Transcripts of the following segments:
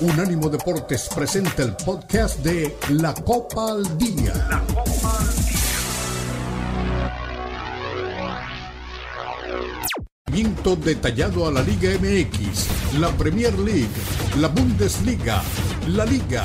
Unánimo Deportes presenta el podcast de La Copa al Día. La Copa al Día. detallado a la Liga MX, la Premier League, la Bundesliga, la Liga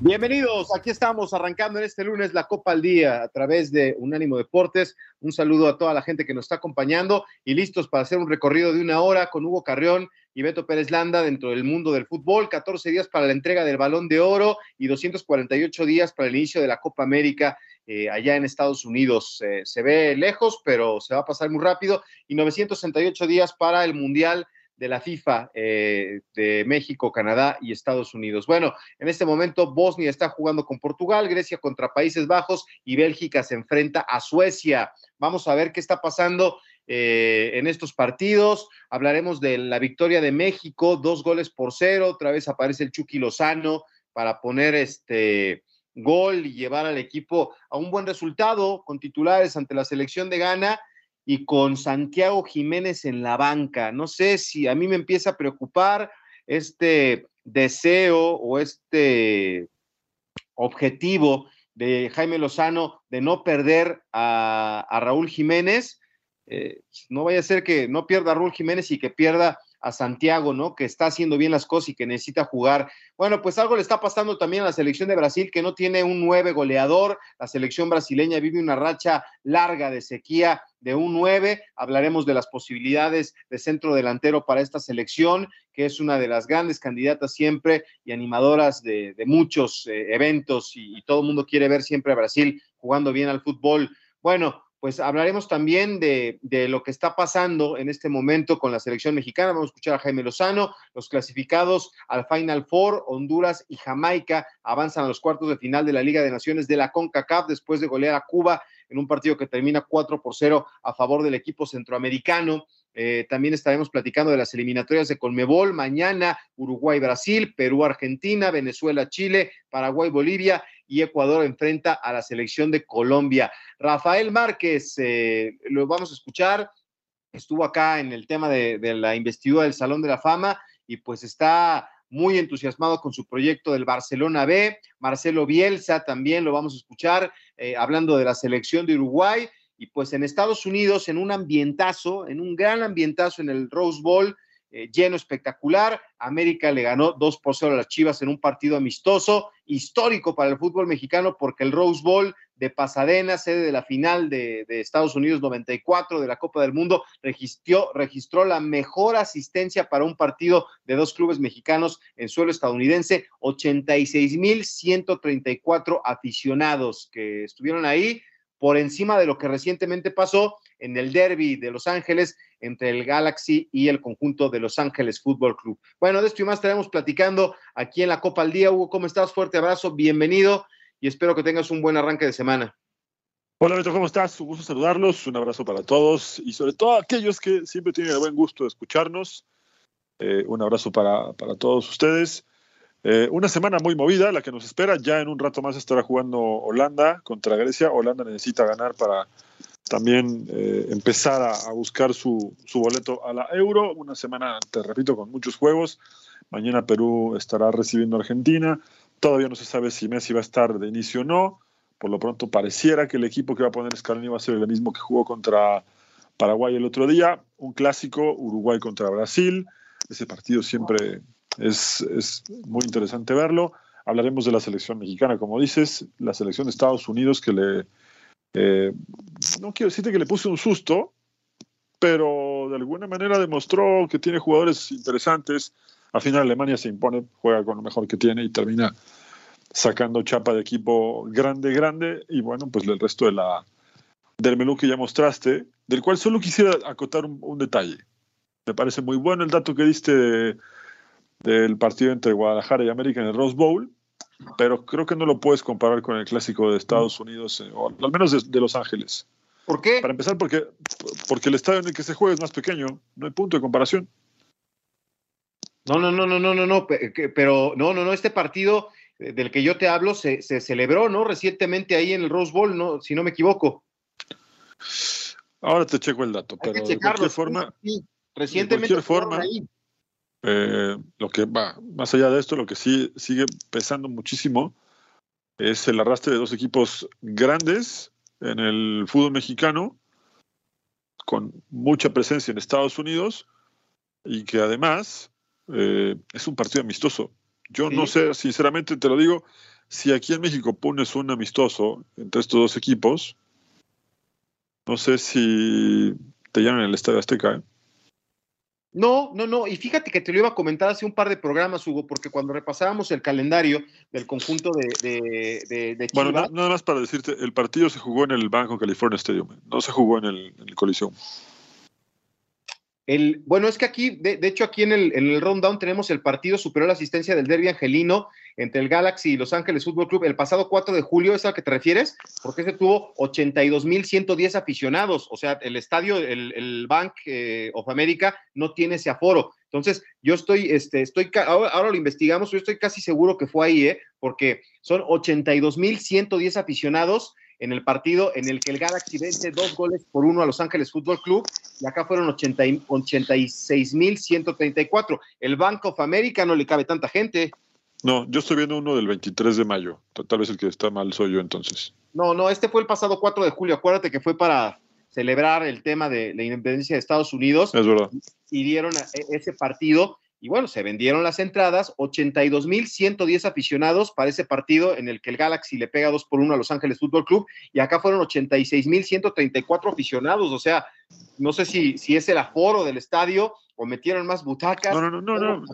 Bienvenidos, aquí estamos arrancando en este lunes la Copa al Día a través de Unánimo Deportes. Un saludo a toda la gente que nos está acompañando y listos para hacer un recorrido de una hora con Hugo Carrión y Beto Pérez Landa dentro del mundo del fútbol. 14 días para la entrega del balón de oro y 248 días para el inicio de la Copa América eh, allá en Estados Unidos. Eh, se ve lejos, pero se va a pasar muy rápido y 968 días para el Mundial de la FIFA eh, de México, Canadá y Estados Unidos. Bueno, en este momento Bosnia está jugando con Portugal, Grecia contra Países Bajos y Bélgica se enfrenta a Suecia. Vamos a ver qué está pasando eh, en estos partidos. Hablaremos de la victoria de México, dos goles por cero. Otra vez aparece el Chucky Lozano para poner este gol y llevar al equipo a un buen resultado con titulares ante la selección de Ghana y con Santiago Jiménez en la banca. No sé si a mí me empieza a preocupar este deseo o este objetivo de Jaime Lozano de no perder a, Raúl Jiménez. Eh, no vaya a ser que no pierda a Raúl Jiménez y que pierda a Santiago, ¿no? Que está haciendo bien las cosas y que necesita jugar. Bueno, pues algo le está pasando también a la selección de Brasil, que no tiene un nueve goleador. La selección brasileña vive una racha larga de sequía de un nueve. Hablaremos de las posibilidades de centro delantero para esta selección, que es una de las grandes candidatas siempre y animadoras de, muchos eh, eventos y, y todo el mundo quiere ver siempre a Brasil jugando bien al fútbol. Bueno, pues hablaremos también de, lo que está pasando en este momento con la selección mexicana. Vamos a escuchar a Jaime Lozano. Los clasificados al Final Four, Honduras y Jamaica, avanzan a los cuartos de final de la Liga de Naciones de la CONCACAF después de golear a Cuba en un partido que termina 4 por 0 a favor del equipo centroamericano. Eh, también estaremos platicando de las eliminatorias de Colmebol. Mañana Uruguay-Brasil, Perú-Argentina, Venezuela-Chile, Paraguay-Bolivia y Ecuador enfrenta a la selección de Colombia. Rafael Márquez, eh, lo vamos a escuchar, estuvo acá en el tema de, la investidura del Salón de la Fama y pues está muy entusiasmado con su proyecto del Barcelona B. Marcelo Bielsa también lo vamos a escuchar eh, hablando de la selección de Uruguay. Y pues en Estados Unidos, en un ambientazo, en un gran ambientazo en el Rose Bowl, eh, lleno espectacular. América le ganó 2 por 0 a las Chivas en un partido amistoso, histórico para el fútbol mexicano, porque el Rose Bowl de Pasadena, sede de la final de, Estados Unidos 94 de la Copa del Mundo, registró, registró la mejor asistencia para un partido de dos clubes mexicanos en suelo estadounidense, 86.134 aficionados que estuvieron ahí por encima de lo que recientemente pasó en el derby de Los Ángeles entre el Galaxy y el conjunto de Los Ángeles Fútbol Club. Bueno, de esto y más estaremos platicando aquí en la Copa al Día. Hugo, ¿cómo estás? Fuerte abrazo, bienvenido y espero que tengas un buen arranque de semana. Hola Beto, ¿cómo estás? Un gusto saludarlos, un abrazo para todos y sobre todo a aquellos que siempre tienen el buen gusto de escucharnos. Eh, un abrazo para, para todos ustedes. Eh, una semana muy movida, la que nos espera. Ya en un rato más estará jugando Holanda contra Grecia. Holanda necesita ganar para también eh, empezar a, buscar su, boleto a la Euro. Una semana, te repito, con muchos juegos. Mañana Perú estará recibiendo a Argentina. Todavía no se sabe si Messi va a estar de inicio o no. Por lo pronto pareciera que el equipo que va a poner Scaloni va a ser el mismo que jugó contra Paraguay el otro día. Un clásico, Uruguay contra Brasil. Ese partido siempre es, muy interesante verlo. Hablaremos de la selección mexicana, como dices, la selección de Estados Unidos que le... Eh, no quiero decirte que le puso un susto, pero de alguna manera demostró que tiene jugadores interesantes. Al final Alemania se impone, juega con lo mejor que tiene y termina sacando chapa de equipo grande, grande. Y bueno, pues el resto de la, del menú que ya mostraste, del cual solo quisiera acotar un, un detalle. Me parece muy bueno el dato que diste de, del partido entre Guadalajara y América en el Rose Bowl. pero creo que no lo puedes comparar con el clásico de Estados Unidos, eh, o al menos de, Los Ángeles. ¿Por qué? Para empezar, porque, porque el estadio en el que se juega es más pequeño, no hay punto de comparación. No, no, no, no, no, no, no, pero no, no, no, este partido del que yo te hablo se, celebró, ¿no? Recientemente ahí en el Rose Bowl, ¿no? Si no me equivoco. Ahora te checo el dato, pero de cualquier forma, recientemente de cualquier forma, eh, lo que va más allá de esto, lo que sí sigue pesando muchísimo es el arrastre de dos equipos grandes en el fútbol mexicano, con mucha presencia en Estados Unidos y que además eh, es un partido amistoso. Yo no sé, sinceramente te lo digo, si aquí en México pones un amistoso entre estos dos equipos, no sé si te llaman el Estadio Azteca. ¿eh? No, no, no. Y fíjate que te lo iba a comentar hace un par de programas, Hugo, porque cuando repasábamos el calendario del conjunto de, de, Bueno, nada más para decirte, el partido se jugó en el Banco California Stadium, no se jugó en el, en el Coliseum bueno, es que aquí, de, hecho, aquí en el, en el tenemos el partido superior a la asistencia del derby angelino entre el Galaxy y Los Ángeles Fútbol Club el pasado 4 de julio, ¿es a que te refieres? Porque ese tuvo 82.110 aficionados, o sea, el estadio, el, Bank eh, of America no tiene ese aforo. Entonces, yo estoy, este, estoy, ahora, ahora, lo investigamos, yo estoy casi seguro que fue ahí, ¿eh? Porque son 82.110 aficionados en el partido en el que el Galaxy vence dos goles por uno a Los Ángeles Fútbol Club y acá fueron 86.134. El Bank of America no le cabe tanta gente. No, yo estoy viendo uno del 23 de mayo. Tal vez el que está mal soy yo entonces. No, no, este fue el pasado 4 de julio. Acuérdate que fue para celebrar el tema de la independencia de Estados Unidos. Es verdad. Y dieron ese partido y bueno, se vendieron las entradas, 82.110 aficionados para ese partido en el que el Galaxy le pega 2 por 1 a Los Ángeles Fútbol Club y acá fueron 86.134 aficionados, o sea, no sé si, si es el aforo del estadio o metieron más butacas. No, no, no, no,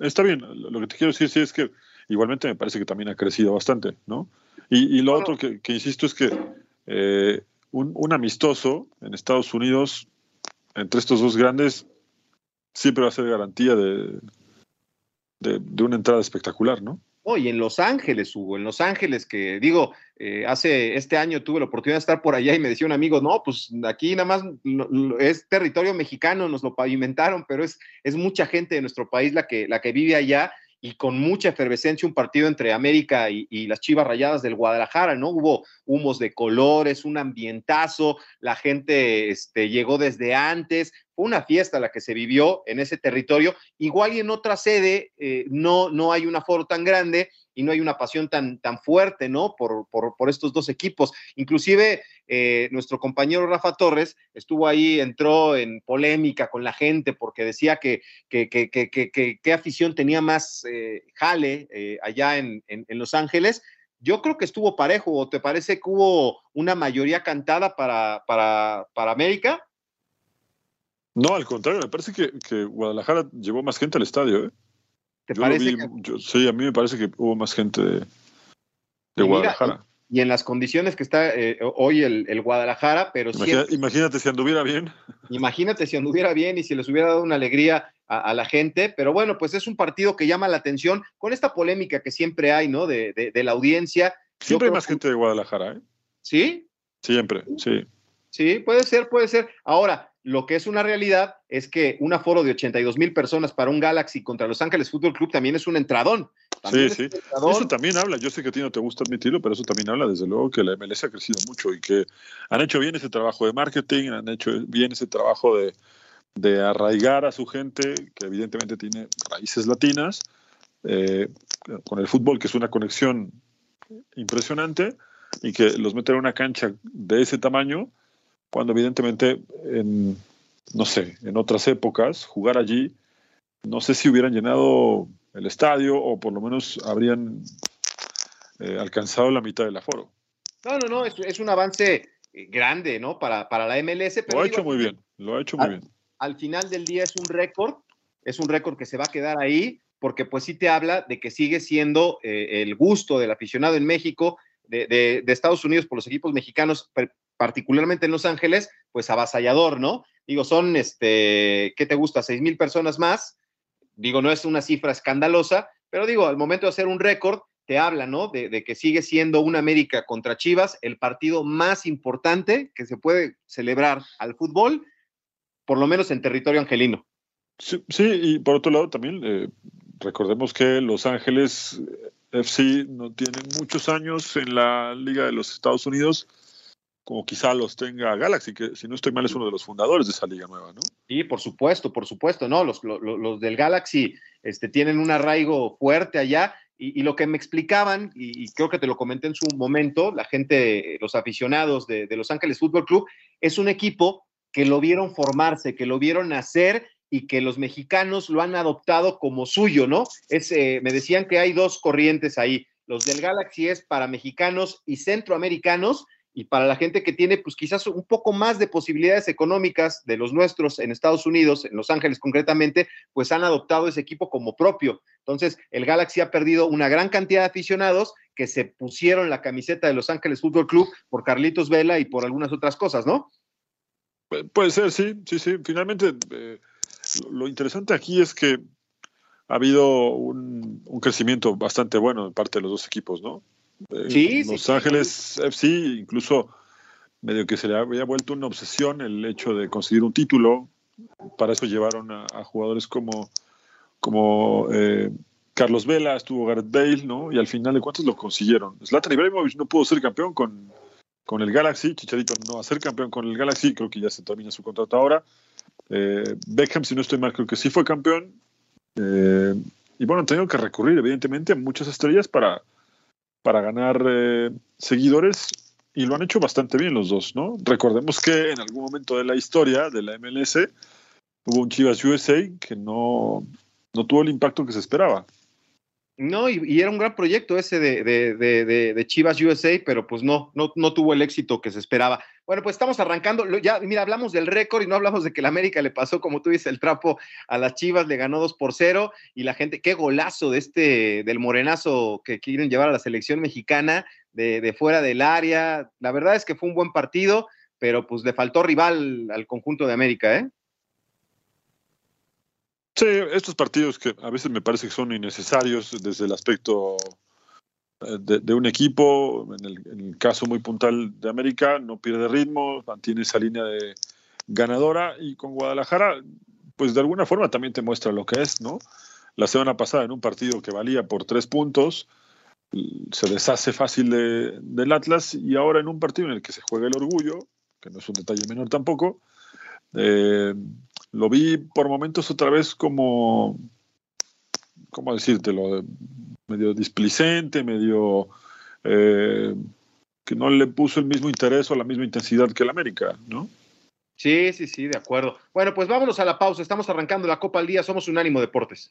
está bien, lo que te quiero decir sí es que igualmente me parece que también ha crecido bastante, ¿no? Y, lo otro que, insisto es que eh, un, un amistoso en Estados Unidos entre estos dos grandes siempre va a ser garantía de, de, una entrada espectacular, ¿no? Oye, en Los Ángeles, Hugo, en Los Ángeles, que digo, eh, hace este año tuve la oportunidad de estar por allá y me decía un amigo, no, pues aquí nada más es territorio mexicano, nos lo pavimentaron, pero es, es mucha gente de nuestro país la que, la que vive allá y con mucha efervescencia un partido entre América y, las Chivas Rayadas del Guadalajara, ¿no? Hubo humos de colores, un ambientazo, la gente este, llegó desde antes, fue una fiesta la que se vivió en ese territorio. Igual y en otra sede eh, no, no hay un aforo tan grande y no hay una pasión tan, tan fuerte, ¿no? Por, por, estos dos equipos. Inclusive eh, nuestro compañero Rafa Torres estuvo ahí, entró en polémica con la gente porque decía que qué afición tenía más eh, jale allá en, en, Los Ángeles yo creo que estuvo parejo, ¿o te parece que hubo una mayoría cantada para, para, para América? No, al contrario, me parece que, Guadalajara llevó más gente al estadio. ¿eh? ¿Te parece sí, a mí me parece que hubo más gente de, Guadalajara. y en las condiciones que está eh, hoy el, Guadalajara, pero Imagínate si anduviera bien. Imagínate si anduviera bien y si les hubiera dado una alegría a, la gente, pero bueno, pues es un partido que llama la atención con esta polémica que siempre hay, ¿no? De, la audiencia. Siempre hay más gente de Guadalajara, ¿eh? ¿Sí? Siempre, sí. Sí, puede ser, puede ser. Ahora, lo que es una realidad es que un aforo de 82 mil personas para un Galaxy contra Los Ángeles Fútbol Club también es un entradón. sí, sí. Eso también habla. Yo sé que a ti no te gusta admitirlo, pero eso también habla, desde luego, que la MLS ha crecido mucho y que han hecho bien ese trabajo de marketing, han hecho bien ese trabajo de, de arraigar a su gente, que evidentemente tiene raíces latinas, eh, con el fútbol, que es una conexión impresionante, y que los meten en una cancha de ese tamaño cuando evidentemente en, no sé, en otras épocas, jugar allí, no sé si hubieran llenado el estadio o por lo menos habrían eh, alcanzado la mitad del aforo. No, no, no, es, un avance eh, grande, ¿no? Para, para la MLS. Pero lo ha hecho muy bien, lo ha hecho muy bien. Al final del día es un récord, es un récord que se va a quedar ahí, porque pues sí te habla de que sigue siendo eh, el gusto del aficionado en México, de, de, Estados Unidos por los equipos mexicanos, particularmente en Los Ángeles, pues avasallador, ¿no? Digo, son, este, ¿qué te gusta? Seis mil personas más. Digo, no es una cifra escandalosa, pero digo, al momento de hacer un récord, te habla, ¿no? De, que sigue siendo un América contra Chivas el partido más importante que se puede celebrar al fútbol, por lo menos en territorio angelino. Sí, y por otro lado también eh, recordemos que Los Ángeles FC no tiene muchos años en la Liga de los Estados Unidos, como quizá los tenga Galaxy, que si no estoy mal es uno de los fundadores de esa liga nueva, ¿no? Sí, por supuesto, por supuesto, ¿no? Los, los, los del Galaxy este, tienen un arraigo fuerte allá. Y, lo que me explicaban, y, y, creo que te lo comenté en su momento, la gente, los aficionados de, de Los Ángeles Fútbol Club, es un equipo que lo vieron formarse, que lo vieron nacer y que los mexicanos lo han adoptado como suyo, ¿no? Es, eh, me decían que hay dos corrientes ahí. Los del Galaxy es para mexicanos y centroamericanos, y para la gente que tiene, pues quizás un poco más de posibilidades económicas de los nuestros en Estados Unidos, en Los Ángeles concretamente, pues han adoptado ese equipo como propio. Entonces, el Galaxy ha perdido una gran cantidad de aficionados que se pusieron la camiseta de Los Ángeles Fútbol Club por Carlitos Vela y por algunas otras cosas, ¿no? Puede ser, sí, sí, sí. Finalmente, eh, lo interesante aquí es que ha habido un, crecimiento bastante bueno en parte de los dos equipos, ¿no? Eh, sí, Los sí, Ángeles sí. FC, incluso medio que se le había vuelto una obsesión el hecho de conseguir un título. Para eso llevaron a, a jugadores como, como eh, Carlos Vela, estuvo Gareth Bale, ¿no? Y al final de cuentas lo consiguieron. Zlatan Ibrahimovic no pudo ser campeón con, con el Galaxy, Chicharito no va a ser campeón con el Galaxy, creo que ya se termina su contrato ahora. Eh, Beckham, si no estoy mal, creo que sí fue campeón. Eh, y bueno, han tenido que recurrir, evidentemente, a muchas estrellas para, para ganar eh, seguidores y lo han hecho bastante bien los dos, ¿no? Recordemos que en algún momento de la historia de la MLS hubo un Chivas USA que no, no tuvo el impacto que se esperaba. No, y, era un gran proyecto ese de, de, de, de, Chivas USA, pero pues no, no, no tuvo el éxito que se esperaba. Bueno, pues estamos arrancando. Ya, mira, hablamos del récord y no hablamos de que la América le pasó, como tú dices, el trapo a las Chivas, le ganó 2 por 0 y la gente, qué golazo de este, del morenazo que quieren llevar a la selección mexicana de, de fuera del área. La verdad es que fue un buen partido, pero pues le faltó rival al conjunto de América, ¿eh? Sí, estos partidos que a veces me parece que son innecesarios desde el aspecto de, de un equipo, en el, en el, caso muy puntual de América, no pierde ritmo, mantiene esa línea de ganadora y con Guadalajara, pues de alguna forma también te muestra lo que es, ¿no? La semana pasada en un partido que valía por tres puntos, se deshace fácil de, del Atlas y ahora en un partido en el que se juega el orgullo, que no es un detalle menor tampoco, eh, lo vi por momentos otra vez como, ¿cómo decírtelo? Medio displicente, medio eh, que no le puso el mismo interés o la misma intensidad que el América, ¿no? Sí, sí, sí, de acuerdo. Bueno, pues vámonos a la pausa. Estamos arrancando la Copa al Día. Somos Unánimo Deportes.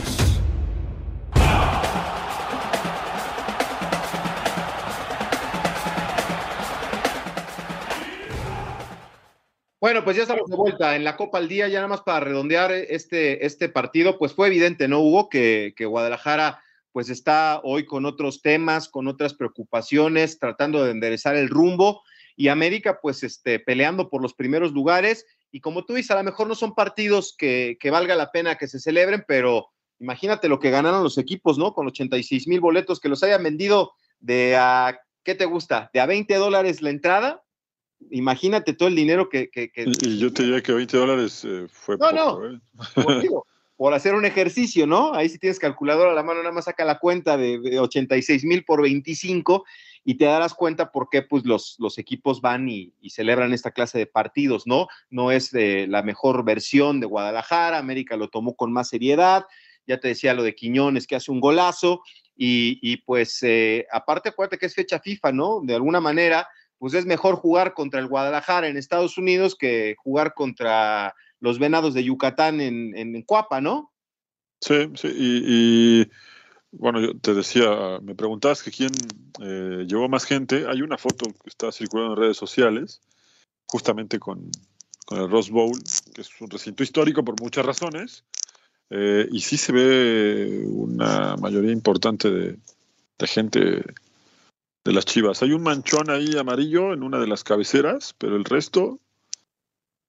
Bueno, pues ya estamos de vuelta en la Copa al Día, ya nada más para redondear este, este partido, pues fue evidente, ¿no, Hugo? Que, que, Guadalajara pues está hoy con otros temas, con otras preocupaciones, tratando de enderezar el rumbo, y América pues este, peleando por los primeros lugares, y como tú dices, a lo mejor no son partidos que, que valga la pena que se celebren, pero imagínate lo que ganaron los equipos, ¿no? Con 86 mil boletos, que los hayan vendido de a, ¿qué te gusta? De a 20 dólares la entrada, imagínate todo el dinero que... que, que... Y, yo te diría que 20 dólares eh, fue no, poco, no. ¿eh? Por, digo, por, hacer un ejercicio, ¿no? Ahí si tienes calculadora a la mano, nada más saca la cuenta de, de 86 mil por 25 y te darás cuenta por qué pues, los, los equipos van y, y, celebran esta clase de partidos, ¿no? No es de la mejor versión de Guadalajara, América lo tomó con más seriedad, ya te decía lo de Quiñones que hace un golazo y, y pues eh, aparte acuérdate que es fecha FIFA, ¿no? De alguna manera pues es mejor jugar contra el Guadalajara en Estados Unidos que jugar contra los Venados de Yucatán en, en, Cuapa, ¿no? Sí, sí, y, bueno, yo te decía, me preguntabas que quién eh, llevó más gente. Hay una foto que está circulando en redes sociales, justamente con, con el Rose Bowl, que es un recinto histórico por muchas razones, eh, y sí se ve una mayoría importante de, gente de las chivas. Hay un manchón ahí amarillo en una de las cabeceras, pero el resto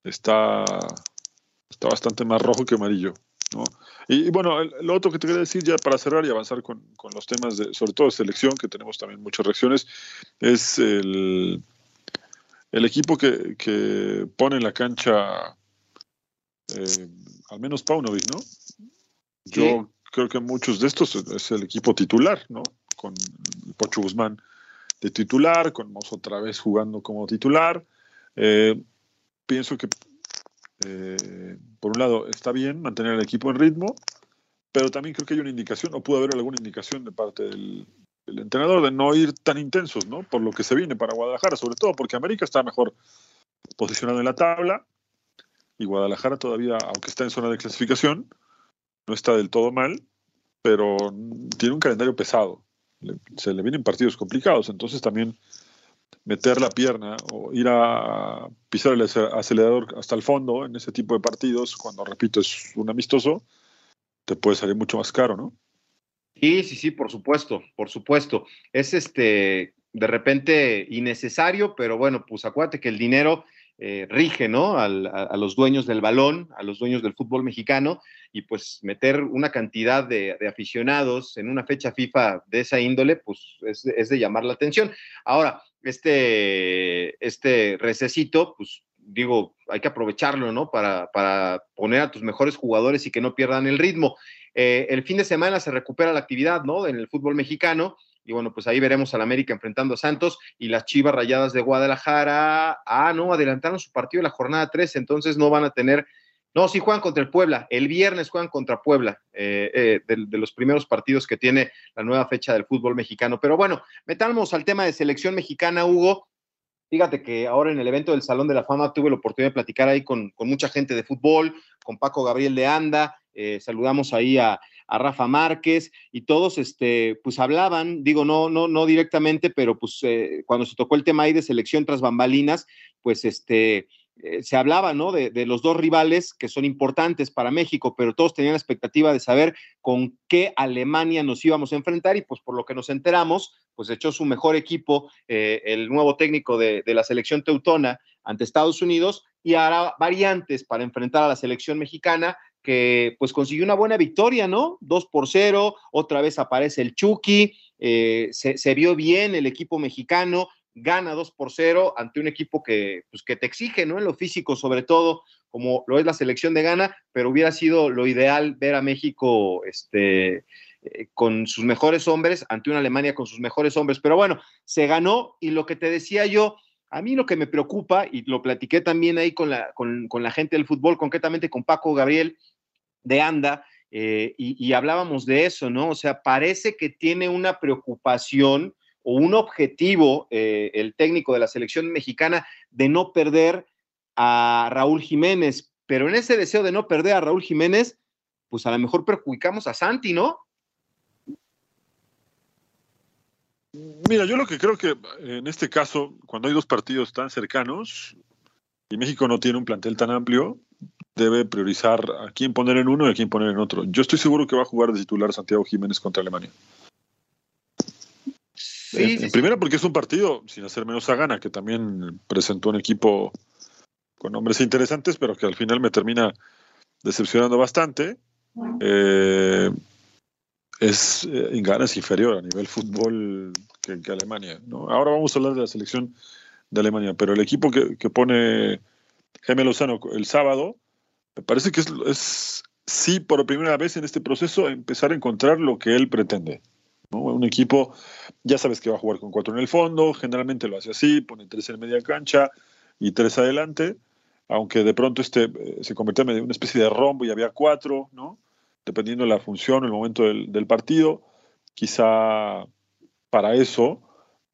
está, está bastante más rojo que amarillo. Y, bueno, lo otro que te quería decir ya para cerrar y avanzar con, los temas de, sobre todo de selección, que tenemos también muchas reacciones, es el, el equipo que, pone en la cancha eh, al menos Paunovic, ¿no? Yo creo que muchos de estos es el equipo titular, ¿no? Con Pocho Guzmán de titular, con Mozo otra vez jugando como titular. Eh, pienso que, eh, por un lado, está bien mantener el equipo en ritmo, pero también creo que hay una indicación, o pudo haber alguna indicación de parte del, entrenador de no ir tan intensos, ¿no? Por lo que se viene para Guadalajara, sobre todo porque América está mejor posicionado en la tabla y Guadalajara todavía, aunque está en zona de clasificación, no está del todo mal, pero tiene un calendario pesado. Se le vienen partidos complicados, entonces también meter la pierna o ir a pisar el acelerador hasta el fondo en ese tipo de partidos, cuando repito es un amistoso, te puede salir mucho más caro, ¿no? Sí, sí, sí, por supuesto, por supuesto. Es este de repente innecesario, pero bueno, pues acuérdate que el dinero eh, rige, ¿no? a, los dueños del balón, a los dueños del fútbol mexicano, y pues meter una cantidad de, aficionados en una fecha FIFA de esa índole, pues es, es, de llamar la atención. Ahora, este, este recesito, pues digo, hay que aprovecharlo, ¿no? Para, para poner a tus mejores jugadores y que no pierdan el ritmo. Eh, el fin de semana se recupera la actividad, ¿no? En el fútbol mexicano y bueno, pues ahí veremos al América enfrentando a Santos y las Chivas Rayadas de Guadalajara. Ah, no, adelantaron su partido en la jornada 3, entonces no van a tener. No, sí juegan contra el Puebla. El viernes juegan contra Puebla, eh, eh, de, los primeros partidos que tiene la nueva fecha del fútbol mexicano. Pero bueno, metamos al tema de selección mexicana, Hugo. Fíjate que ahora en el evento del Salón de la Fama tuve la oportunidad de platicar ahí con, con mucha gente de fútbol, con Paco Gabriel de Anda, eh, saludamos ahí a, Rafa Márquez y todos este, pues hablaban, digo, no, no, no directamente, pero pues eh, cuando se tocó el tema ahí de selección tras bambalinas, pues este, eh, se hablaba, ¿no? De, los dos rivales que son importantes para México, pero todos tenían la expectativa de saber con qué Alemania nos íbamos a enfrentar y pues por lo que nos enteramos, pues echó su mejor equipo el nuevo técnico de, de la selección teutona ante Estados Unidos y hará variantes para enfrentar a la selección mexicana que pues consiguió una buena victoria, ¿no? Dos por cero, otra vez aparece el Chucky, eh, se, vio bien el equipo mexicano, gana dos por cero ante un equipo que, pues, que te exige, ¿no? En lo físico, sobre todo, como lo es la selección de Ghana, pero hubiera sido lo ideal ver a México este, eh, con sus mejores hombres ante una Alemania con sus mejores hombres. Pero bueno, se ganó y lo que te decía yo, a mí lo que me preocupa, y lo platiqué también ahí con la, con, con la gente del fútbol, concretamente con Paco Gabriel, de ANDA, eh, y, hablábamos de eso, ¿no? O sea, parece que tiene una preocupación o un objetivo eh, el técnico de la selección mexicana de no perder a Raúl Jiménez, pero en ese deseo de no perder a Raúl Jiménez, pues a lo mejor perjudicamos a Santi, ¿no? Mira, yo lo que creo que en este caso, cuando hay dos partidos tan cercanos y México no tiene un plantel tan amplio, debe priorizar a quién poner en uno y a quién poner en otro. Yo estoy seguro que va a jugar de titular Santiago Jiménez contra Alemania. en, primera porque es un partido sin hacer menos a gana, que también presentó un equipo con nombres interesantes, pero que al final me termina decepcionando bastante. Eh, es en ganas inferior a nivel fútbol que, Alemania. Ahora vamos a hablar de la selección de Alemania, pero el equipo que, que pone Jaime Lozano el sábado me parece que es, sí, por primera vez en este proceso, empezar a encontrar lo que él pretende. Un equipo, ya sabes que va a jugar con cuatro en el fondo, generalmente lo hace así, pone tres en media cancha y tres adelante, aunque de pronto este eh, se convirtió en una especie de rombo y había cuatro, ¿no? dependiendo de la función, el momento del, partido. Quizá para eso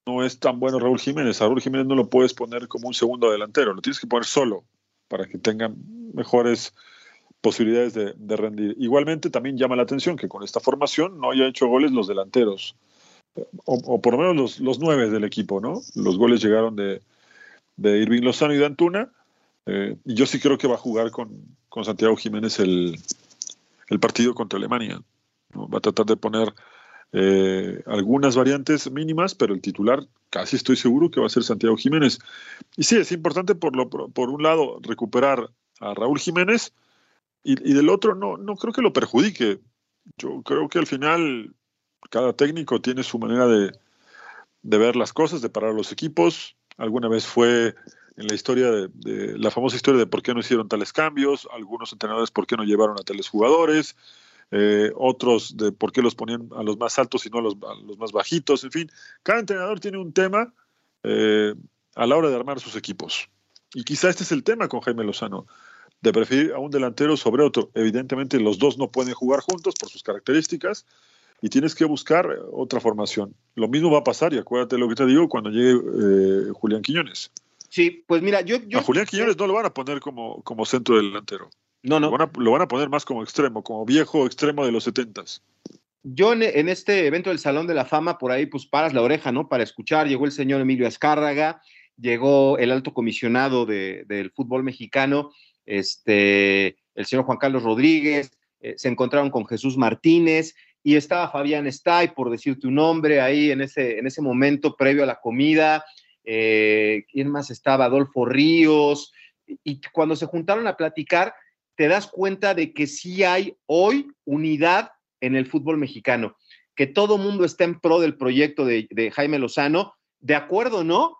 no es tan bueno Raúl Jiménez. Raúl Jiménez no lo puedes poner como un segundo delantero, lo tienes que poner solo para que tengan mejores posibilidades de, rendir. Igualmente también llama la atención que con esta formación no haya hecho goles los delanteros, o, por lo menos los, los, nueve del equipo, ¿no? Los goles llegaron de, de Irving Lozano y de Antuna, eh, y yo sí creo que va a jugar con, con Santiago Jiménez el, el, partido contra Alemania. Va a tratar de poner eh, algunas variantes mínimas, pero el titular casi estoy seguro que va a ser Santiago Jiménez. Y sí, es importante por, lo, por un lado recuperar a Raúl Jiménez, y, del otro no, no creo que lo perjudique. Yo creo que al final cada técnico tiene su manera de, ver las cosas, de parar los equipos. Alguna vez fue en la historia de, la famosa historia de por qué no hicieron tales cambios, algunos entrenadores por qué no llevaron a tales jugadores, eh, otros de por qué los ponían a los más altos y no a los, más bajitos, en fin, cada entrenador tiene un tema eh, a la hora de armar sus equipos. Y quizá este es el tema con Jaime Lozano de preferir a un delantero sobre otro. Evidentemente los dos no pueden jugar juntos por sus características y tienes que buscar otra formación. Lo mismo va a pasar, y acuérdate lo que te digo, cuando llegue eh, Julián Quiñones. Sí, pues mira, yo... a Julián Quiñones no lo van a poner como, como centro delantero. No, no. Lo van, a, poner más como extremo, como viejo extremo de los setentas. Yo en, este evento del Salón de la Fama, por ahí pues paras la oreja, ¿no? Para escuchar, llegó el señor Emilio Azcárraga, llegó el alto comisionado del fútbol mexicano, este, el señor Juan Carlos Rodríguez, eh, se encontraron con Jesús Martínez y estaba Fabián Stay, por decirte un nombre, ahí en ese, en ese momento previo a la comida. Eh, ¿Quién más estaba? Adolfo Ríos. Y cuando se juntaron a platicar, te das cuenta de que sí hay hoy unidad en el fútbol mexicano, que todo mundo está en pro del proyecto de, de Jaime Lozano, de acuerdo, ¿no?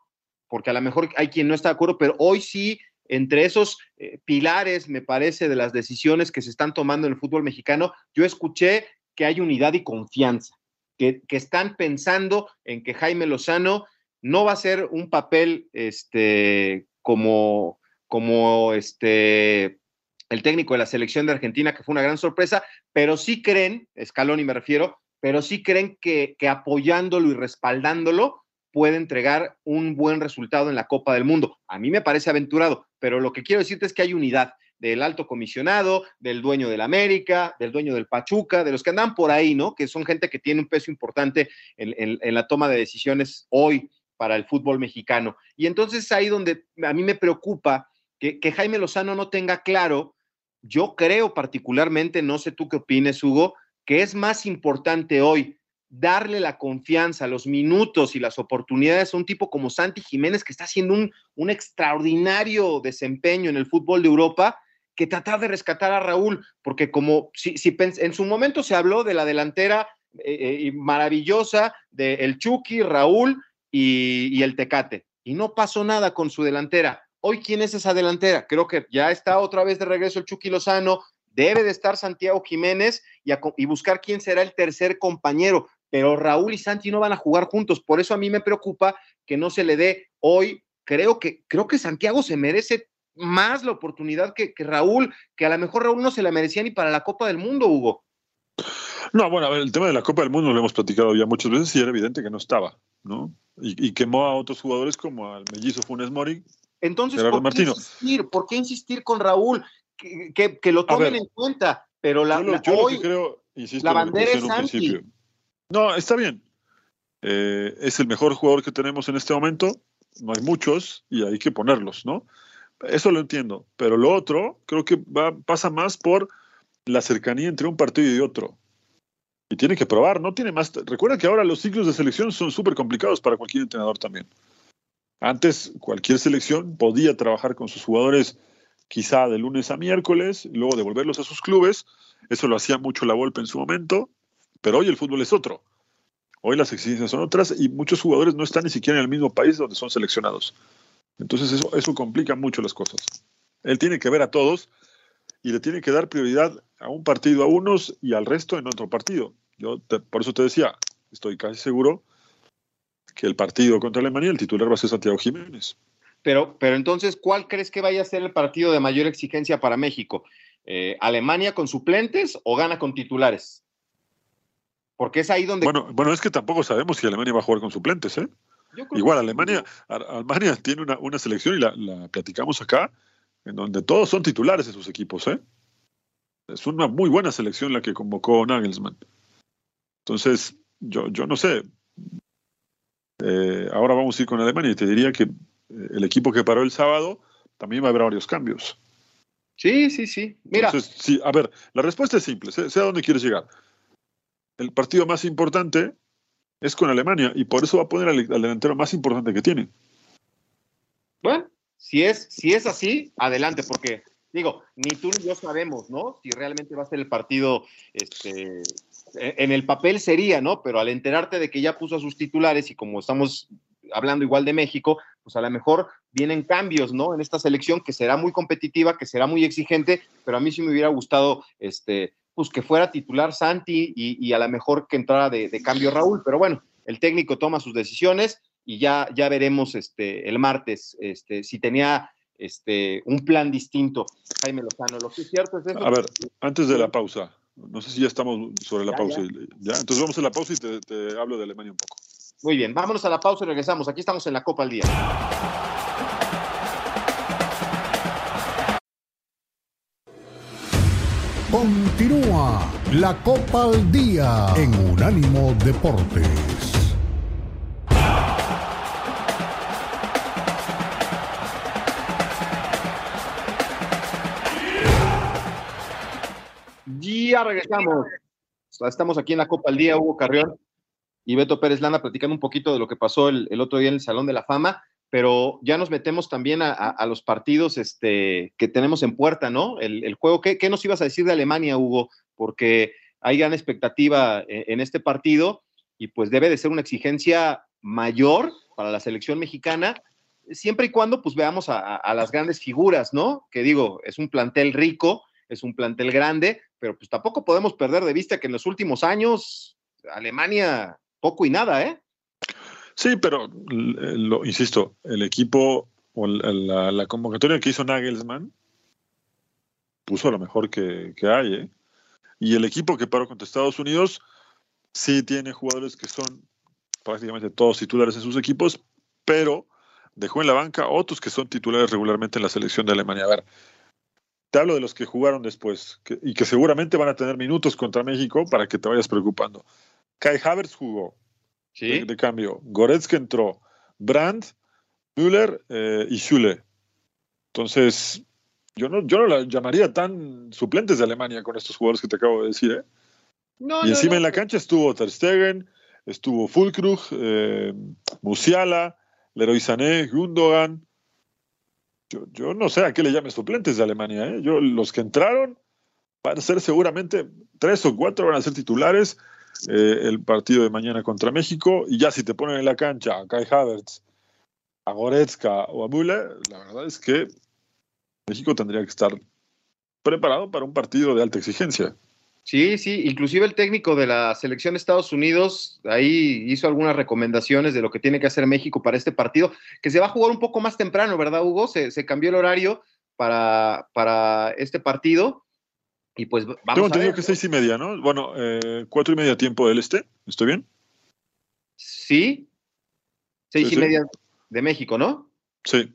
Porque a lo mejor hay quien no está de acuerdo, pero hoy sí entre esos eh, pilares, me parece, de las decisiones que se están tomando en el fútbol mexicano, yo escuché que hay unidad y confianza, que, están pensando en que Jaime Lozano no va a ser un papel este, como, como este, el técnico de la selección de Argentina, que fue una gran sorpresa, pero sí creen, Escalón y me refiero, pero sí creen que, que apoyándolo y respaldándolo puede entregar un buen resultado en la Copa del Mundo. A mí me parece aventurado, pero lo que quiero decirte es que hay unidad del alto comisionado, del dueño del América, del dueño del Pachuca, de los que andan por ahí, ¿no? Que son gente que tiene un peso importante en, la toma de decisiones hoy para el fútbol mexicano. Y entonces es ahí donde a mí me preocupa que, que Jaime Lozano no tenga claro, yo creo particularmente, no sé tú qué opines, Hugo, que es más importante hoy darle la confianza, los minutos y las oportunidades a un tipo como Santi Jiménez, que está haciendo un, extraordinario desempeño en el fútbol de Europa, que tratar de rescatar a Raúl, porque como si, si en su momento se habló de la delantera eh, eh, maravillosa de el Chucky, Raúl y, el Tecate, y no pasó nada con su delantera. Hoy, ¿quién es esa delantera? Creo que ya está otra vez de regreso el Chucky Lozano, debe de estar Santiago Jiménez y, buscar quién será el tercer compañero pero Raúl y Santi no van a jugar juntos. Por eso a mí me preocupa que no se le dé hoy. Creo que, creo que Santiago se merece más la oportunidad que, Raúl, que a lo mejor Raúl no se la merecía ni para la Copa del Mundo, Hugo. No, bueno, a ver, el tema de la Copa del Mundo lo hemos platicado ya muchas veces y era evidente que no estaba, ¿no? Y, quemó a otros jugadores como al mellizo Funes Mori. Entonces, ¿por qué, insistir? ¿por qué insistir con Raúl? Que, lo tomen en cuenta, pero la, hoy, creo, la bandera es Santi. No, está bien. Eh, es el mejor jugador que tenemos en este momento. No hay muchos y hay que ponerlos, ¿no? Eso lo entiendo. Pero lo otro, creo que va, pasa más por la cercanía entre un partido y otro. Y tiene que probar, no tiene más. Recuerda que ahora los ciclos de selección son súper complicados para cualquier entrenador también. Antes, cualquier selección podía trabajar con sus jugadores quizá de lunes a miércoles, luego devolverlos a sus clubes. Eso lo hacía mucho la Volpe en su momento. Pero hoy el fútbol es otro. Hoy las exigencias son otras y muchos jugadores no están ni siquiera en el mismo país donde son seleccionados. Entonces eso, eso complica mucho las cosas. Él tiene que ver a todos y le tiene que dar prioridad a un partido a unos y al resto en otro partido. Yo por eso te decía, estoy casi seguro que el partido contra Alemania el titular va a ser Santiago Jiménez. Pero, pero entonces, ¿cuál crees que vaya a ser el partido de mayor exigencia para México? Eh, ¿Alemania con suplentes o gana con titulares? Porque es ahí donde. Bueno, bueno, es que tampoco sabemos si Alemania va a jugar con suplentes, ¿eh? Igual, Alemania, Alemania tiene una, una selección y la, platicamos acá, en donde todos son titulares de sus equipos, ¿eh? Es una muy buena selección la que convocó Nagelsmann. Entonces, yo, yo no sé. Eh, ahora vamos a ir con Alemania y te diría que eh, el equipo que paró el sábado también va a haber varios cambios. Sí, sí, sí. Mira. Entonces, sí, a ver, la respuesta es simple, sé, sé, a dónde quieres llegar. El partido más importante es con Alemania y por eso va a poner al, delantero más importante que tiene. Bueno, si es, si es así, adelante, porque digo, ni tú ni yo sabemos, ¿no? Si realmente va a ser el partido, este, en el papel sería, ¿no? Pero al enterarte de que ya puso a sus titulares y como estamos hablando igual de México, pues a lo mejor vienen cambios, ¿no? En esta selección que será muy competitiva, que será muy exigente, pero a mí sí me hubiera gustado, este, pues que fuera titular Santi y, y a lo mejor que entrara de, de, cambio Raúl, pero bueno, el técnico toma sus decisiones y ya, ya veremos este, el martes este, si tenía este, un plan distinto Jaime Lozano. Lo que es cierto es eso. A ver, antes de la pausa, no sé si ya estamos sobre la ya, pausa. Ya. ya. Entonces vamos a la pausa y te, te hablo de Alemania un poco. Muy bien, vámonos a la pausa y regresamos. Aquí estamos en la Copa al Día. La Copa al Día en Unánimo Deportes. Ya regresamos. Estamos aquí en la Copa al Día, Hugo Carrión y Beto Pérez Landa platicando un poquito de lo que pasó el, otro día en el Salón de la Fama, pero ya nos metemos también a, los partidos este, que tenemos en puerta, ¿no? El, juego, ¿qué, ¿qué, nos ibas a decir de Alemania, Hugo? Porque hay gran expectativa en, en, este partido y pues debe de ser una exigencia mayor para la selección mexicana, siempre y cuando pues veamos a, las grandes figuras, ¿no? Que digo, es un plantel rico, es un plantel grande, pero pues tampoco podemos perder de vista que en los últimos años Alemania poco y nada, ¿eh? Sí, pero lo insisto, el equipo o la, la, convocatoria que hizo Nagelsmann puso lo mejor que, que hay, ¿eh? Y el equipo que paró contra Estados Unidos sí tiene jugadores que son prácticamente todos titulares en sus equipos, pero dejó en la banca otros que son titulares regularmente en la selección de Alemania. A ver, te hablo de los que jugaron después que, y que seguramente van a tener minutos contra México para que te vayas preocupando. Kai Havertz jugó ¿Sí? de, de, cambio, Goretzka entró, Brandt, Müller eh, y Schule. Entonces, yo no, yo no la llamaría tan suplentes de Alemania con estos jugadores que te acabo de decir. ¿eh? No, y encima no, no. en la cancha estuvo Ter Stegen, estuvo Fulkrug, eh, Musiala, Leroy Sané, Gundogan, yo, yo, no sé a qué le llames suplentes de Alemania. ¿eh? Yo, los que entraron van a ser seguramente tres o cuatro van a ser titulares eh, el partido de mañana contra México. Y ya si te ponen en la cancha a Kai Havertz, a Goretzka o a Müller, la verdad es que México tendría que estar preparado para un partido de alta exigencia. Sí, sí, inclusive el técnico de la selección de Estados Unidos ahí hizo algunas recomendaciones de lo que tiene que hacer México para este partido, que se va a jugar un poco más temprano, ¿verdad, Hugo? Se, se cambió el horario para, para, este partido. Y pues vamos Tengo entendido que seis y media, ¿no? Bueno, eh, cuatro y media tiempo del este, ¿estoy bien? Sí, seis sí, y sí. media de México, ¿no? Sí.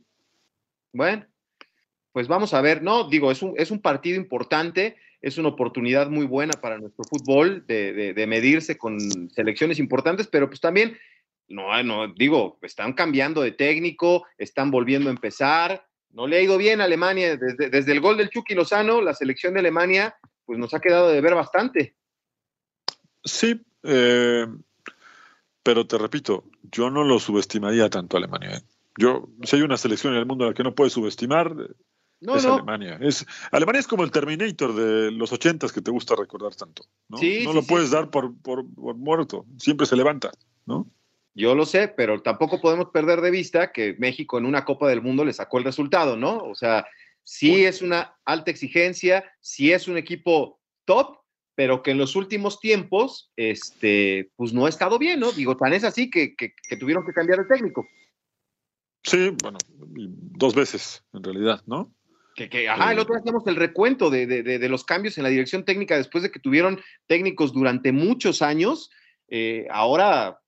Bueno, pues vamos a ver, no, digo, es un, es un partido importante es una oportunidad muy buena para nuestro fútbol de, de, de, medirse con selecciones importantes, pero pues también, no, no, digo, están cambiando de técnico, están volviendo a empezar, no le ha ido bien a Alemania, desde, desde el gol del Chucky Lozano, la selección de Alemania, pues nos ha quedado de ver bastante. Sí, eh, pero te repito, yo no lo subestimaría tanto a Alemania. ¿eh? Yo, si hay una selección en el mundo a la que no puedes subestimar, no, es no. Alemania. Es, Alemania es como el Terminator de los ochentas que te gusta recordar tanto. No, sí, no sí, lo sí. puedes dar por, por, por, muerto. Siempre se levanta, ¿no? Yo lo sé, pero tampoco podemos perder de vista que México en una Copa del Mundo le sacó el resultado, ¿no? O sea, sí bueno. es una alta exigencia, sí es un equipo top, pero que en los últimos tiempos, este, pues no ha estado bien, ¿no? Digo, tan es así que, que, que tuvieron que cambiar de técnico. Sí, bueno, dos veces en realidad, ¿no? Que, que, ajá, el otro día hacíamos el recuento de, de, de, de, los cambios en la dirección técnica después de que tuvieron técnicos durante muchos años. Eh, ahora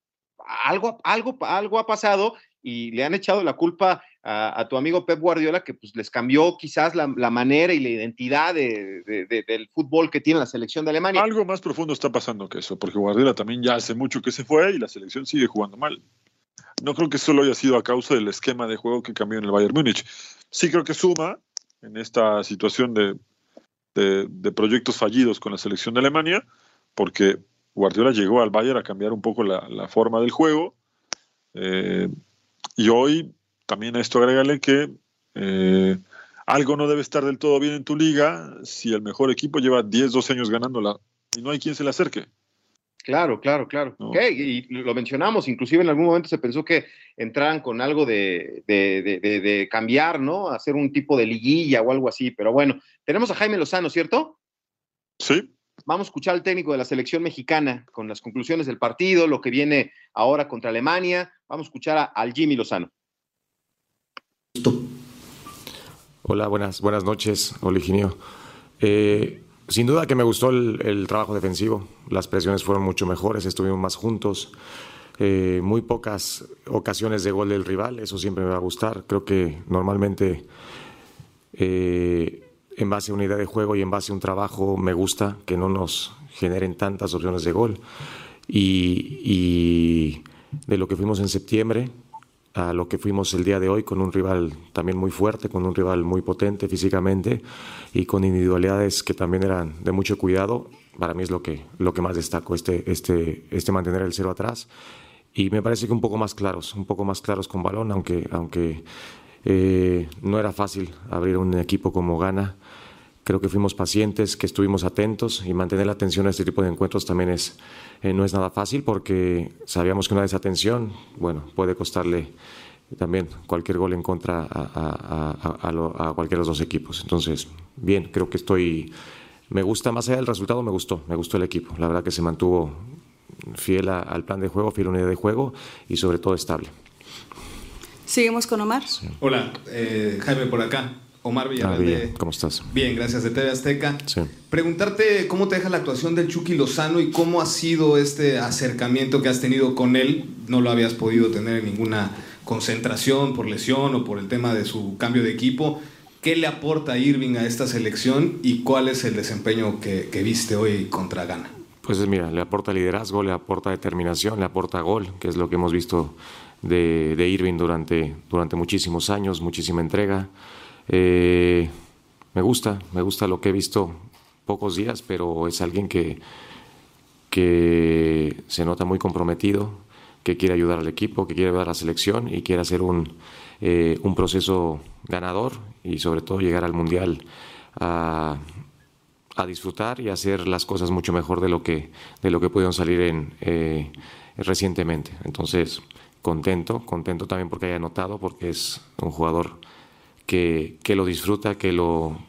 algo, algo, algo ha pasado y le han echado la culpa a, tu amigo Pep Guardiola, que pues les cambió quizás la, manera y la identidad del fútbol que tiene la selección de Alemania. Algo más profundo está pasando que eso, porque Guardiola también ya hace mucho que se fue y la selección sigue jugando mal. No creo que solo haya sido a causa del esquema de juego que cambió en el Bayern Múnich. Sí creo que suma en esta situación de, de, proyectos fallidos con la selección de Alemania, porque Guardiola llegó al Bayern a cambiar un poco la, forma del juego. Eh, y hoy también a esto agrégale que eh, algo no debe estar del todo bien en tu liga si el mejor equipo lleva 10, 12 años ganándola y no hay quien se le acerque. Claro, claro, claro. Y lo mencionamos, inclusive en algún momento se pensó que entraran con algo de, de, cambiar, ¿no? Hacer un tipo de liguilla o algo así. Pero bueno, tenemos a Jaime Lozano, ¿cierto? Sí. Vamos a escuchar al técnico de la selección mexicana con las conclusiones del partido, lo que viene ahora contra Alemania. Vamos a escuchar al Jimmy Lozano. Hola, buenas, buenas noches, Oliginio. Eh, sin duda que me gustó el, trabajo defensivo. Las presiones fueron mucho mejores, estuvimos más juntos. Eh, muy pocas ocasiones de gol del rival, eso siempre me va a gustar. Creo que normalmente eh, en base a una idea de juego y en base a un trabajo me gusta que no nos generen tantas opciones de gol. y de lo que fuimos en septiembre, a lo que fuimos el día de hoy con un rival también muy fuerte, con un rival muy potente físicamente y con individualidades que también eran de mucho cuidado. Para mí es lo que, lo que más destaco, este, este, este mantener el cero atrás. Y me parece que un poco más claros, un poco más claros con balón, aunque, aunque eh, no era fácil abrir un equipo como Gana. Creo que fuimos pacientes, que estuvimos atentos y mantener la atención a este tipo de encuentros también es, eh, no es nada fácil porque sabíamos que una desatención, bueno, puede costarle también cualquier gol en contra a, a, cualquiera de los dos equipos. Entonces, bien, creo que estoy, me gusta más allá del resultado, me gustó, me gustó el equipo. La verdad que se mantuvo fiel al plan de juego, fiel a la unidad de juego y sobre todo estable. Seguimos con Omar. Hola, eh, Jaime por acá. Omar Villarreal. Ah, bien. ¿Cómo estás? Bien, gracias, de TV Azteca. Sí. Preguntarte cómo te deja la actuación del Chucky Lozano y cómo ha sido este acercamiento que has tenido con él. No lo habías podido tener en ninguna concentración por lesión o por el tema de su cambio de equipo. ¿Qué le aporta Irving a esta selección y cuál es el desempeño que, viste hoy contra Ghana? Pues mira, le aporta liderazgo, le aporta determinación, le aporta gol, que es lo que hemos visto de, de Irving durante, durante muchísimos años, muchísima entrega. Eh, me gusta, me gusta lo que he visto pocos días, pero es alguien que, que se nota muy comprometido, que quiere ayudar al equipo, que quiere ayudar a la selección y quiere hacer un, eh, un proceso ganador y sobre todo llegar al Mundial a, a, disfrutar y hacer las cosas mucho mejor de lo que, de lo que pudieron salir en, eh, recientemente. Entonces, contento, contento también porque haya notado, porque es un jugador que, que lo disfruta, que, lo,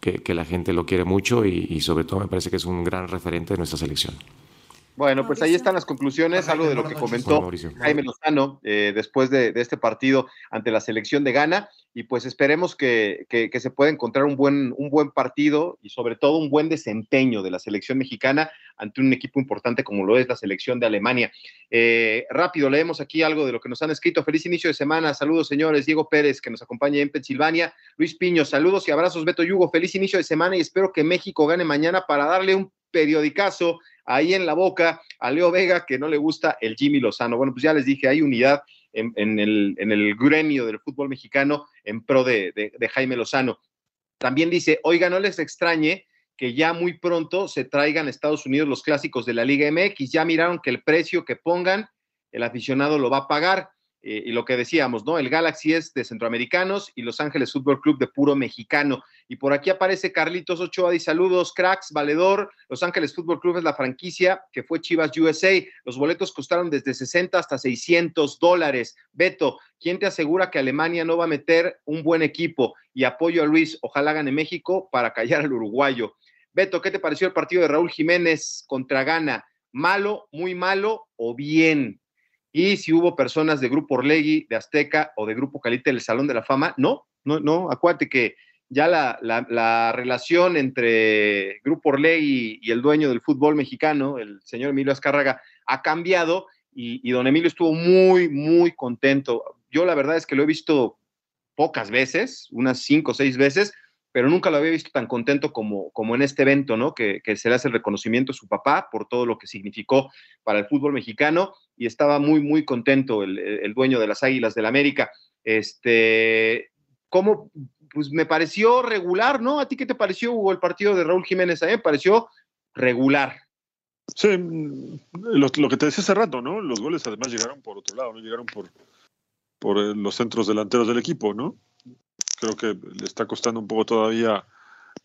que, que, la gente lo quiere mucho y, y sobre todo me parece que es un gran referente de nuestra selección. Bueno, pues ahí están las conclusiones, algo de lo que comentó Jaime Lozano eh, después de, este partido ante la selección de Ghana. Y pues esperemos que, se pueda encontrar un buen, un buen partido y sobre todo un buen desempeño de la selección mexicana ante un equipo importante como lo es la selección de Alemania. Eh, rápido, leemos aquí algo de lo que nos han escrito. Feliz inicio de semana. Saludos, señores. Diego Pérez, que nos acompaña en Pensilvania. Luis Piño, saludos y abrazos. Beto Yugo, feliz inicio de semana y espero que México gane mañana para darle un periodicazo ahí en la boca a Leo Vega, que no le gusta el Jimmy Lozano. Bueno, pues ya les dije, hay unidad en, el, gremio del fútbol mexicano en pro de, de, Jaime Lozano. También dice, oiga, no les extrañe que ya muy pronto se traigan a Estados Unidos los clásicos de la Liga MX. Ya miraron que el precio que pongan, el aficionado lo va a pagar. Eh, y lo que decíamos, ¿no? El Galaxy es de centroamericanos y Los Ángeles Fútbol Club de puro mexicano. Y por aquí aparece Carlitos Ochoa y saludos, cracks, valedor. Los Ángeles Fútbol Club es la franquicia que fue Chivas USA. Los boletos costaron desde 60 hasta 600 dólares. Beto, ¿quién te asegura que Alemania no va a meter un buen equipo? Y apoyo a Luis, ojalá gane México para callar al uruguayo. Beto, ¿qué te pareció el partido de Raúl Jiménez contra Ghana? ¿Malo, muy malo o bien? y si hubo personas de Grupo Orlegui, de Azteca o de Grupo Calite del Salón de la Fama. No, no, no, acuérdate que ya la, relación entre Grupo Orlegui y el dueño del fútbol mexicano, el señor Emilio Azcárraga, ha cambiado y, don Emilio estuvo muy, muy contento. Yo la verdad es que lo he visto pocas veces, unas cinco o seis veces, pero nunca lo había visto tan contento como, como en este evento, ¿no? Que, se le hace el reconocimiento a su papá por todo lo que significó para el fútbol mexicano y estaba muy, muy contento el, dueño de las Águilas del América. Este, ¿cómo? Pues me pareció regular, ¿no? ¿A ti qué te pareció, el partido de Raúl Jiménez? A mí me pareció regular. Sí, lo, que te decía hace rato, ¿no? Los goles además llegaron por otro lado, ¿no? Llegaron por, por eh, los centros delanteros del equipo, ¿no? Creo que le está costando un poco todavía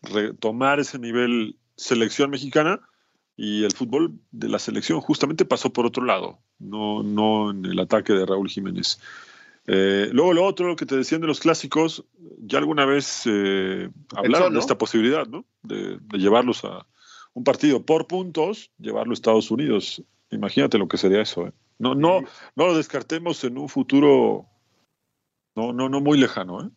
retomar ese nivel selección mexicana y el fútbol de la selección justamente pasó por otro lado, no, no en el ataque de Raúl Jiménez. Eh, luego lo otro, lo que te decían de los clásicos, ya alguna vez eh, hablaron de esta posibilidad, ¿no? De, llevarlos a un partido por puntos, llevarlo a Estados Unidos. Imagínate lo que sería eso. ¿eh? No, no, no lo descartemos en un futuro no, no, no muy lejano. ¿eh?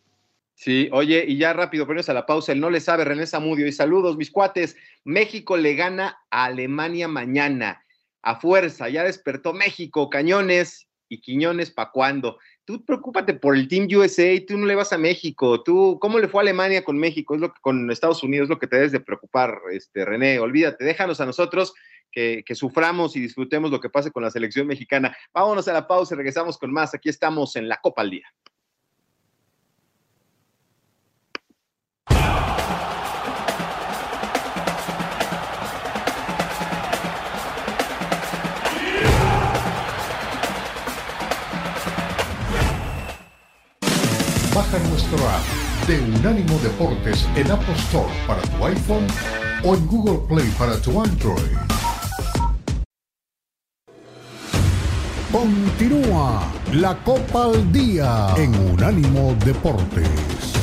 Sí, oye, y ya rápido, ponemos a la pausa, él no le sabe René Zamudio. Y saludos, mis cuates. México le gana a Alemania mañana. A fuerza, ya despertó México, cañones y quiñones, ¿pa' cuándo? Tú preocúpate por el Team USA, tú no le vas a México. Tú, ¿cómo le fue Alemania con México? Es lo que con Estados Unidos es lo que te debes de preocupar, este, René. Olvídate, déjanos a nosotros que, que, suframos y disfrutemos lo que pase con la selección mexicana. Vámonos a la pausa y regresamos con más. Aquí estamos en la Copa al Día. Baja nuestro app de Unánimo Deportes en Apple Store para tu iPhone o en Google Play para tu Android. Continúa la Copa al Día en Unánimo Deportes.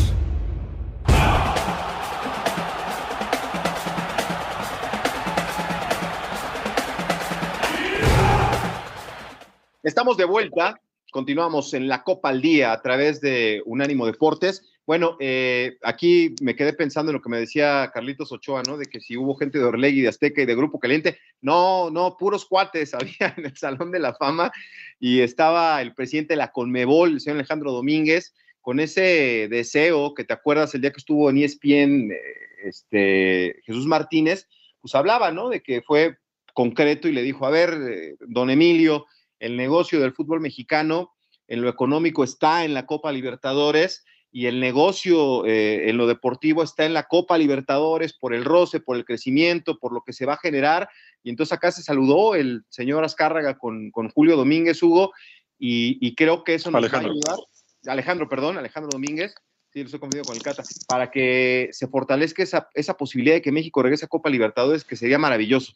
Estamos de vuelta Continuamos en la Copa al Día a través de Unánimo Deportes. Bueno, eh, aquí me quedé pensando en lo que me decía Carlitos Ochoa, ¿no? De que si hubo gente de Orlegui, de Azteca y de Grupo Caliente. No, no, puros cuates había en el Salón de la Fama y estaba el presidente de la Conmebol, el señor Alejandro Domínguez, con ese deseo que te acuerdas el día que estuvo en ESPN, eh, este, Jesús Martínez, pues hablaba, ¿no? De que fue concreto y le dijo, a ver, eh, don Emilio, el negocio del fútbol mexicano en lo económico está en la Copa Libertadores y el negocio eh, en lo deportivo está en la Copa Libertadores por el roce, por el crecimiento, por lo que se va a generar. Y entonces acá se saludó el señor Azcárraga con, Julio Domínguez, Hugo, y, creo que eso nos va a ayudar. Alejandro, perdón, Alejandro Domínguez, sí, lo estoy confundido con el Cata, para que se fortalezca esa, esa posibilidad de que México regrese a Copa Libertadores, que sería maravilloso.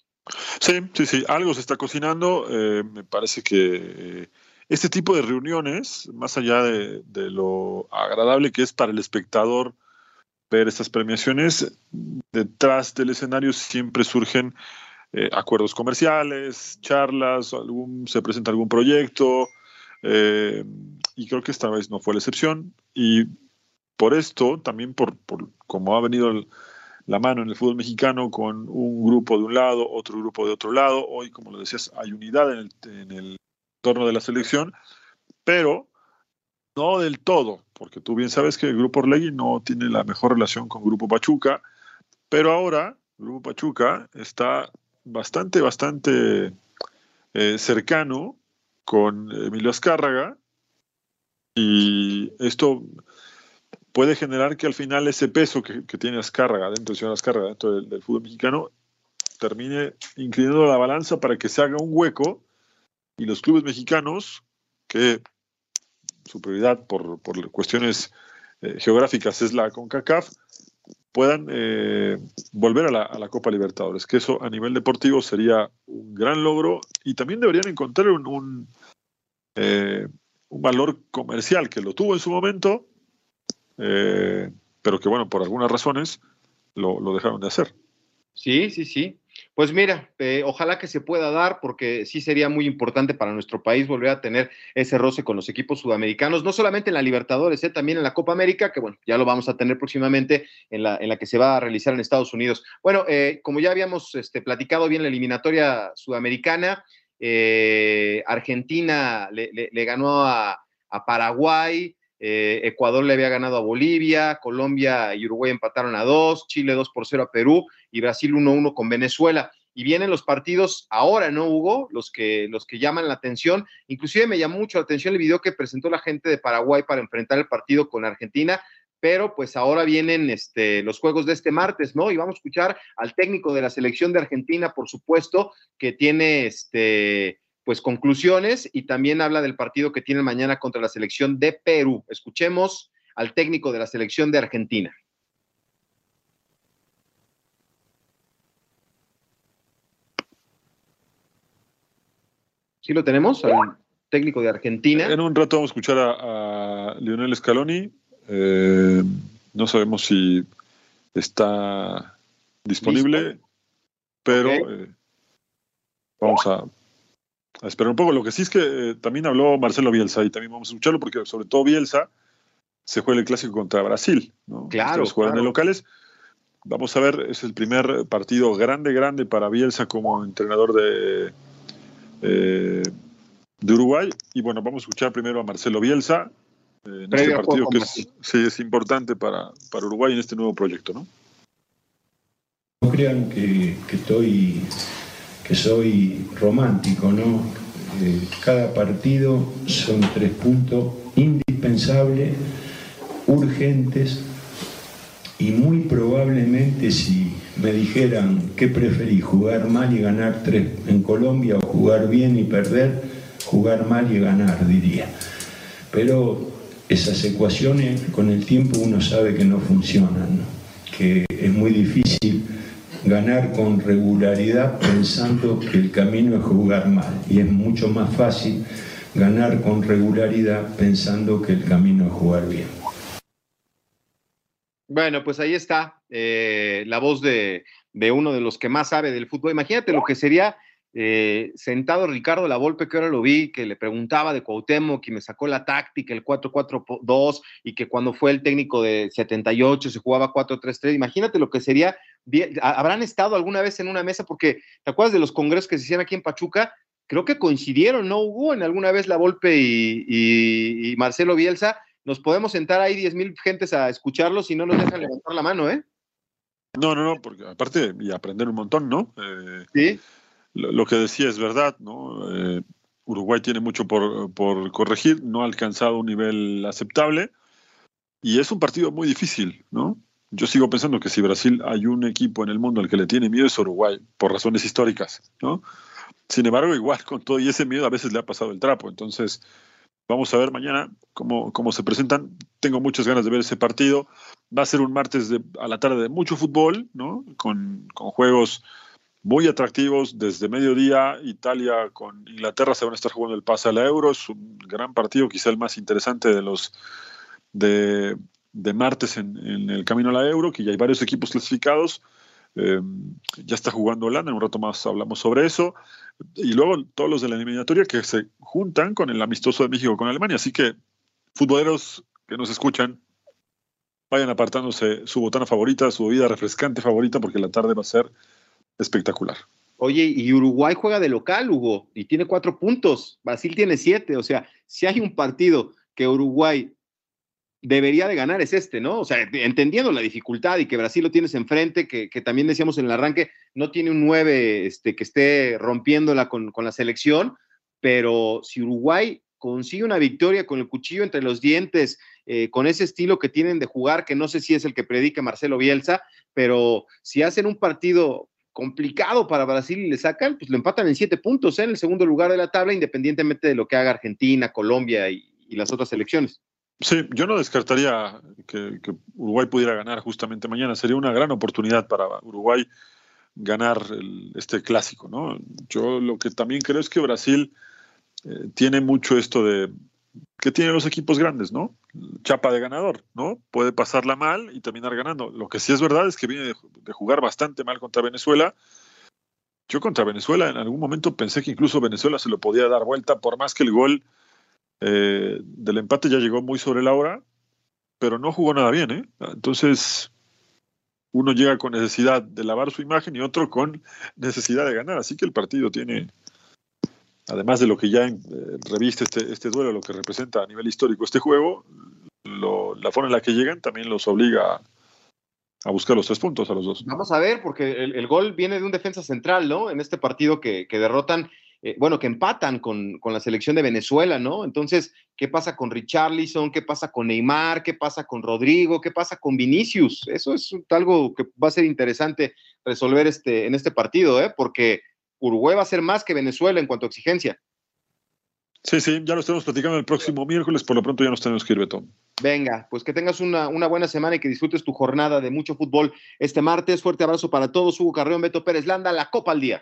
Sí, sí, sí, algo se está cocinando. Eh, me parece que eh, este tipo de reuniones, más allá de, lo agradable que es para el espectador ver estas premiaciones, detrás del escenario siempre surgen eh, acuerdos comerciales, charlas, algún, se presenta algún proyecto, y creo que esta vez no fue la excepción. Y por esto, también por, por cómo ha venido la mano en el fútbol mexicano con un grupo de un lado, otro grupo de otro lado. Hoy, como lo decías, hay unidad en el, en el torno de la selección, pero no del todo, porque tú bien sabes que el Grupo Orlegui no tiene la mejor relación con Grupo Pachuca, pero ahora Grupo Pachuca está bastante, bastante eh, cercano con Emilio Azcárraga y esto puede generar que al final ese peso que, tiene Azcárraga dentro de Azcárraga, dentro del, fútbol mexicano, termine inclinando la balanza para que se haga un hueco y los clubes mexicanos, que su prioridad por, cuestiones eh, geográficas es la CONCACAF, puedan eh, volver a la, Copa Libertadores, que eso a nivel deportivo sería un gran logro y también deberían encontrar un, un eh, valor comercial que lo tuvo en su momento, eh, pero que bueno, por algunas razones lo, dejaron de hacer. Sí, sí, sí. Pues mira, eh, ojalá que se pueda dar porque sí sería muy importante para nuestro país volver a tener ese roce con los equipos sudamericanos, no solamente en la Libertadores, eh, también en la Copa América, que bueno, ya lo vamos a tener próximamente en la, en la que se va a realizar en Estados Unidos. Bueno, como ya habíamos este, platicado bien la eliminatoria sudamericana, Argentina le, ganó a, a Paraguay, eh, Ecuador le había ganado a Bolivia, Colombia y Uruguay empataron a dos, Chile 2 por 0 a Perú y Brasil 1-1 con Venezuela. Y vienen los partidos ahora, ¿no, Hugo? Los que, los que llaman la atención. Inclusive me llamó mucho la atención el video que presentó la gente de Paraguay para enfrentar el partido con Argentina pero pues ahora vienen este, los juegos de este martes, ¿no? Y vamos a escuchar al técnico de la selección de Argentina, por supuesto, que tiene este, pues conclusiones y también habla del partido que tiene mañana contra la selección de Perú. Escuchemos al técnico de la selección de Argentina. ¿Sí lo tenemos? Al técnico de Argentina. En un rato vamos a escuchar a, Lionel Scaloni. Eh, no sabemos si está disponible, pero eh, vamos a a esperar un poco. Lo que sí es que eh, también habló Marcelo Bielsa y también vamos a escucharlo porque sobre todo Bielsa se juega el clásico contra Brasil. ¿no? Claro. Los juegan de locales. Vamos a ver, es el primer partido grande, grande para Bielsa como entrenador de, eh, de Uruguay. Y bueno, vamos a escuchar primero a Marcelo Bielsa eh, en este partido que es, sí, es importante para, para Uruguay en este nuevo proyecto. No, no crean que, que estoy que soy romántico, ¿no? Eh, cada partido son tres puntos indispensables, urgentes, y muy probablemente si me dijeran qué preferí, jugar mal y ganar tres en Colombia o jugar bien y perder, jugar mal y ganar, diría. Pero esas ecuaciones con el tiempo uno sabe que no funcionan, que es muy difícil ganar con regularidad pensando que el camino es jugar mal y es mucho más fácil ganar con regularidad pensando que el camino es jugar bien. Bueno, pues ahí está eh, la voz de, de, uno de los que más sabe del fútbol. Imagínate lo que sería eh, sentado Ricardo La Volpe, que ahora lo vi, que le preguntaba de Cuauhtémoc, que me sacó la táctica, el 4-4-2, y que cuando fue el técnico de 78 se jugaba 4-3-3. Imagínate lo que sería. ¿Habrán estado alguna vez en una mesa? Porque, ¿te acuerdas de los congresos que se hacían aquí en Pachuca? Creo que coincidieron, ¿no, Hugo? En alguna vez La Volpe y, Marcelo Bielsa. Nos podemos sentar ahí 10 mil gentes a escucharlos y no nos dejan levantar la mano, ¿eh? No, no, no, porque aparte, y aprender un montón, ¿no? Eh, sí lo, que decía es verdad, ¿no? Eh, Uruguay tiene mucho por, corregir, no ha alcanzado un nivel aceptable y es un partido muy difícil, ¿no? Yo sigo pensando que si Brasil hay un equipo en el mundo al que le tiene miedo es Uruguay, por razones históricas, ¿no? Sin embargo, igual con todo y ese miedo a veces le ha pasado el trapo. Entonces, vamos a ver mañana cómo, cómo se presentan. Tengo muchas ganas de ver ese partido. Va a ser un martes a la tarde de mucho fútbol, ¿no? Con, con juegos muy atractivos desde mediodía. Italia con Inglaterra se van a estar jugando el pase a la Euro. Es un gran partido, quizá el más interesante de los de, martes en, el camino a la Euro, que ya hay varios equipos clasificados. Eh, ya está jugando Holanda, en un rato más hablamos sobre eso. Y luego todos los de la eliminatoria que se juntan con el amistoso de México con Alemania. Así que, futboleros que nos escuchan, vayan apartándose su botana favorita, su bebida refrescante favorita, porque la tarde va a ser espectacular. Oye, y Uruguay juega de local, Hugo, y tiene cuatro puntos. Brasil tiene siete. O sea, si hay un partido que Uruguay debería de ganar es este, ¿no? O sea, entendiendo la dificultad y que Brasil lo tienes enfrente, que, que también decíamos en el arranque, no tiene un nueve este, que esté rompiéndola con, con la selección, pero si Uruguay consigue una victoria con el cuchillo entre los dientes, eh, con ese estilo que tienen de jugar, que no sé si es el que predica Marcelo Bielsa, pero si hacen un partido complicado para Brasil y le sacan, pues lo empatan en siete puntos ¿eh? en el segundo lugar de la tabla, independientemente de lo que haga Argentina, Colombia y, las otras selecciones. Sí, yo no descartaría que, Uruguay pudiera ganar justamente mañana. Sería una gran oportunidad para Uruguay ganar este clásico, ¿no? Yo lo que también creo es que Brasil eh, tiene mucho esto de, que tienen los equipos grandes, ¿no? Chapa de ganador, ¿no? Puede pasarla mal y terminar ganando. Lo que sí es verdad es que viene de, jugar bastante mal contra Venezuela. Yo contra Venezuela en algún momento pensé que incluso Venezuela se lo podía dar vuelta, por más que el gol eh, del empate ya llegó muy sobre la hora, pero no jugó nada bien, ¿eh? Entonces, uno llega con necesidad de lavar su imagen y otro con necesidad de ganar. Así que el partido tiene, además de lo que ya eh, reviste este, este duelo, lo que representa a nivel histórico este juego, la forma en la que llegan también los obliga a buscar los tres puntos a los dos. Vamos a ver, porque el, gol viene de un defensa central, ¿no? En este partido que, derrotan, eh, bueno, que empatan con, con, la selección de Venezuela, ¿no? Entonces, ¿qué pasa con Richarlison? ¿Qué pasa con Neymar? ¿Qué pasa con Rodrigo? ¿Qué pasa con Vinicius? Eso es algo que va a ser interesante resolver este, en este partido, ¿eh? Porque Uruguay va a ser más que Venezuela en cuanto a exigencia. Sí, sí, ya lo estamos platicando el próximo miércoles, por lo pronto ya nos tenemos que ir, Beto. Venga, pues que tengas una, una, buena semana y que disfrutes tu jornada de mucho fútbol este martes. Fuerte abrazo para todos. Hugo Carreón, Beto Pérez Landa, la Copa al Día.